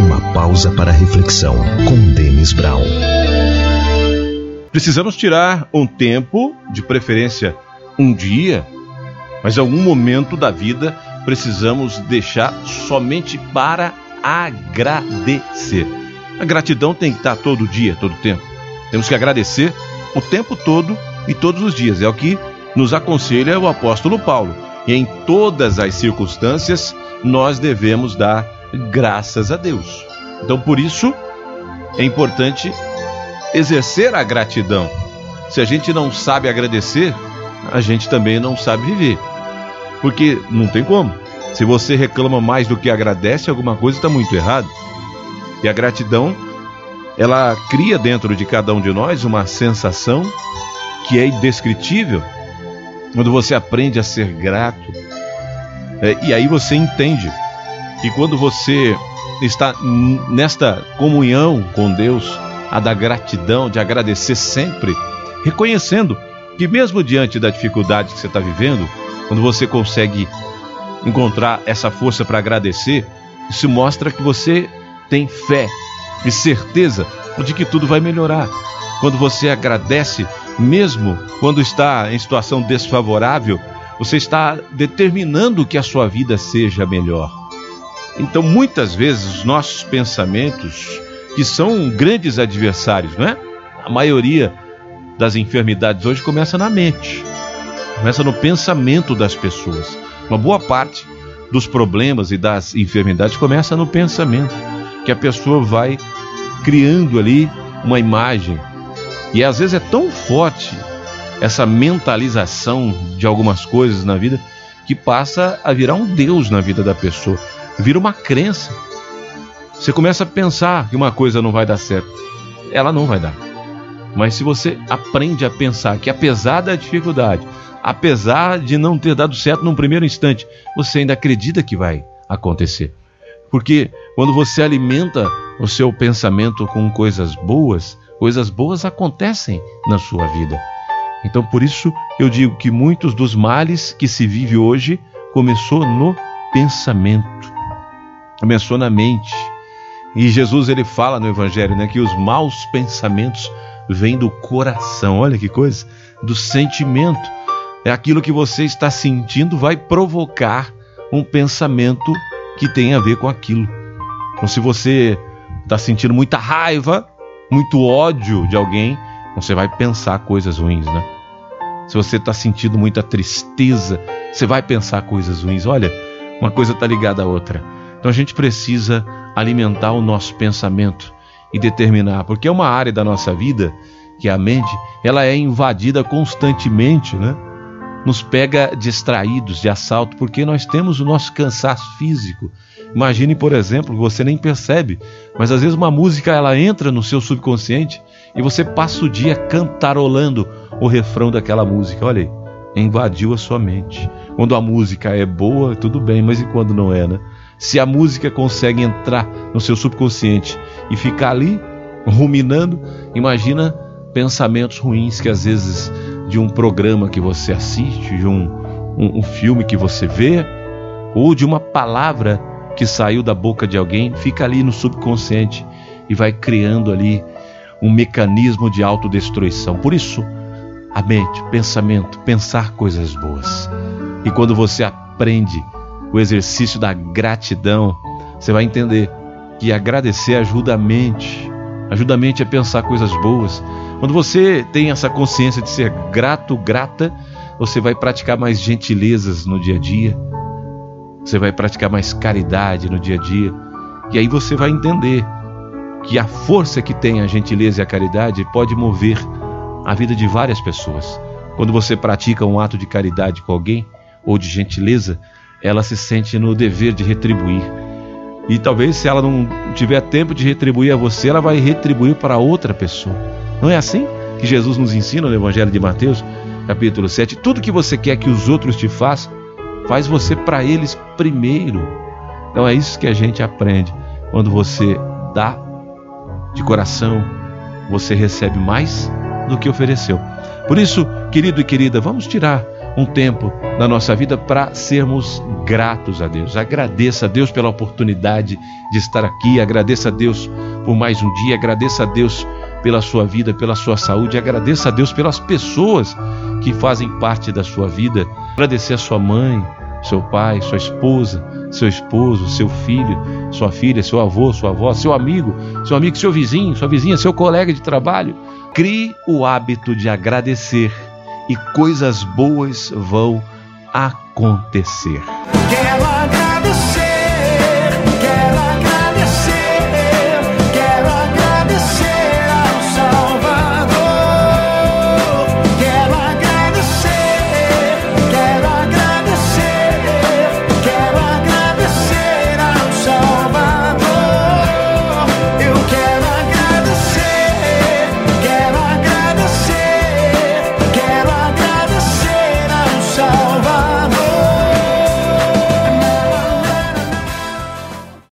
Uma pausa para reflexão com Denis Brown. Precisamos tirar um tempo, de preferência um dia, mas algum momento da vida precisamos deixar somente para agradecer. A gratidão tem que estar todo dia, todo tempo. Temos que agradecer o tempo todo e todos os dias. É o que nos aconselha o apóstolo Paulo. E em todas as circunstâncias, nós devemos dar graças a Deus. Então, por isso, é importante exercer a gratidão. Se a gente não sabe agradecer, a gente também não sabe viver. Porque não tem como. Se você reclama mais do que agradece, alguma coisa está muito errado. E a gratidão, ela cria dentro de cada um de nós uma sensação que é indescritível. Quando você aprende a ser grato, é, e aí você entende que quando você está nesta comunhão com Deus, a da gratidão, de agradecer sempre, reconhecendo que mesmo diante da dificuldade que você está vivendo, quando você consegue encontrar essa força para agradecer, isso mostra que você tem fé e certeza de que tudo vai melhorar. Quando você agradece, mesmo quando está em situação desfavorável, você está determinando que a sua vida seja melhor. Então, muitas vezes, os nossos pensamentos, que são grandes adversários, não é? A maioria das enfermidades hoje começa na mente, começa no pensamento das pessoas. Uma boa parte dos problemas e das enfermidades começa no pensamento, que a pessoa vai criando ali uma imagem. E às vezes é tão forte essa mentalização de algumas coisas na vida que passa a virar um Deus na vida da pessoa, vira uma crença. Você começa a pensar que uma coisa não vai dar certo, ela não vai dar. Mas se você aprende a pensar que apesar da dificuldade, apesar de não ter dado certo num primeiro instante, você ainda acredita que vai acontecer. Porque quando você alimenta o seu pensamento com coisas boas, coisas boas acontecem na sua vida. Então por isso eu digo que muitos dos males que se vive hoje começou no pensamento. Começou na mente. E Jesus ele fala no evangelho, né, que os maus pensamentos vêm do coração. Olha que coisa, do sentimento é aquilo que você está sentindo vai provocar um pensamento que tem a ver com aquilo. Então, se você está sentindo muita raiva, muito ódio de alguém, você vai pensar coisas ruins, né? Se você está sentindo muita tristeza, você vai pensar coisas ruins. Olha, uma coisa está ligada à outra. Então a gente precisa alimentar o nosso pensamento e determinar, porque é uma área da nossa vida que é a mente, ela é invadida constantemente, né? nos pega distraídos de assalto, porque nós temos o nosso cansaço físico. Imagine, por exemplo, você nem percebe, mas às vezes uma música ela entra no seu subconsciente e você passa o dia cantarolando o refrão daquela música. Olha aí, invadiu a sua mente. Quando a música é boa, tudo bem, mas e quando não é, né? Se a música consegue entrar no seu subconsciente e ficar ali ruminando, imagina pensamentos ruins que às vezes de um programa que você assiste, de um, um, um filme que você vê, ou de uma palavra que saiu da boca de alguém, fica ali no subconsciente e vai criando ali um mecanismo de autodestruição. Por isso, a mente, pensamento, pensar coisas boas. E quando você aprende o exercício da gratidão, você vai entender que agradecer ajuda a mente, ajuda a mente a pensar coisas boas, quando você tem essa consciência de ser grato, grata, você vai praticar mais gentilezas no dia a dia, você vai praticar mais caridade no dia a dia, e aí você vai entender que a força que tem a gentileza e a caridade pode mover a vida de várias pessoas. Quando você pratica um ato de caridade com alguém ou de gentileza, ela se sente no dever de retribuir. E talvez se ela não tiver tempo de retribuir a você, ela vai retribuir para outra pessoa. Não é assim que Jesus nos ensina no Evangelho de Mateus, capítulo 7? Tudo que você quer que os outros te façam, faz você para eles primeiro. Então é isso que a gente aprende. Quando você dá de coração, você recebe mais do que ofereceu. Por isso, querido e querida, vamos tirar um tempo na nossa vida para sermos gratos a Deus. Agradeça a Deus pela oportunidade de estar aqui, agradeça a Deus por mais um dia, agradeça a Deus pela sua vida, pela sua saúde, agradeça a Deus pelas pessoas que fazem parte da sua vida. Agradecer a sua mãe, seu pai, sua esposa, seu esposo, seu filho, sua filha, seu avô, sua avó, seu amigo, seu amigo, seu vizinho, sua vizinha, seu colega de trabalho. Crie o hábito de agradecer e coisas boas vão acontecer.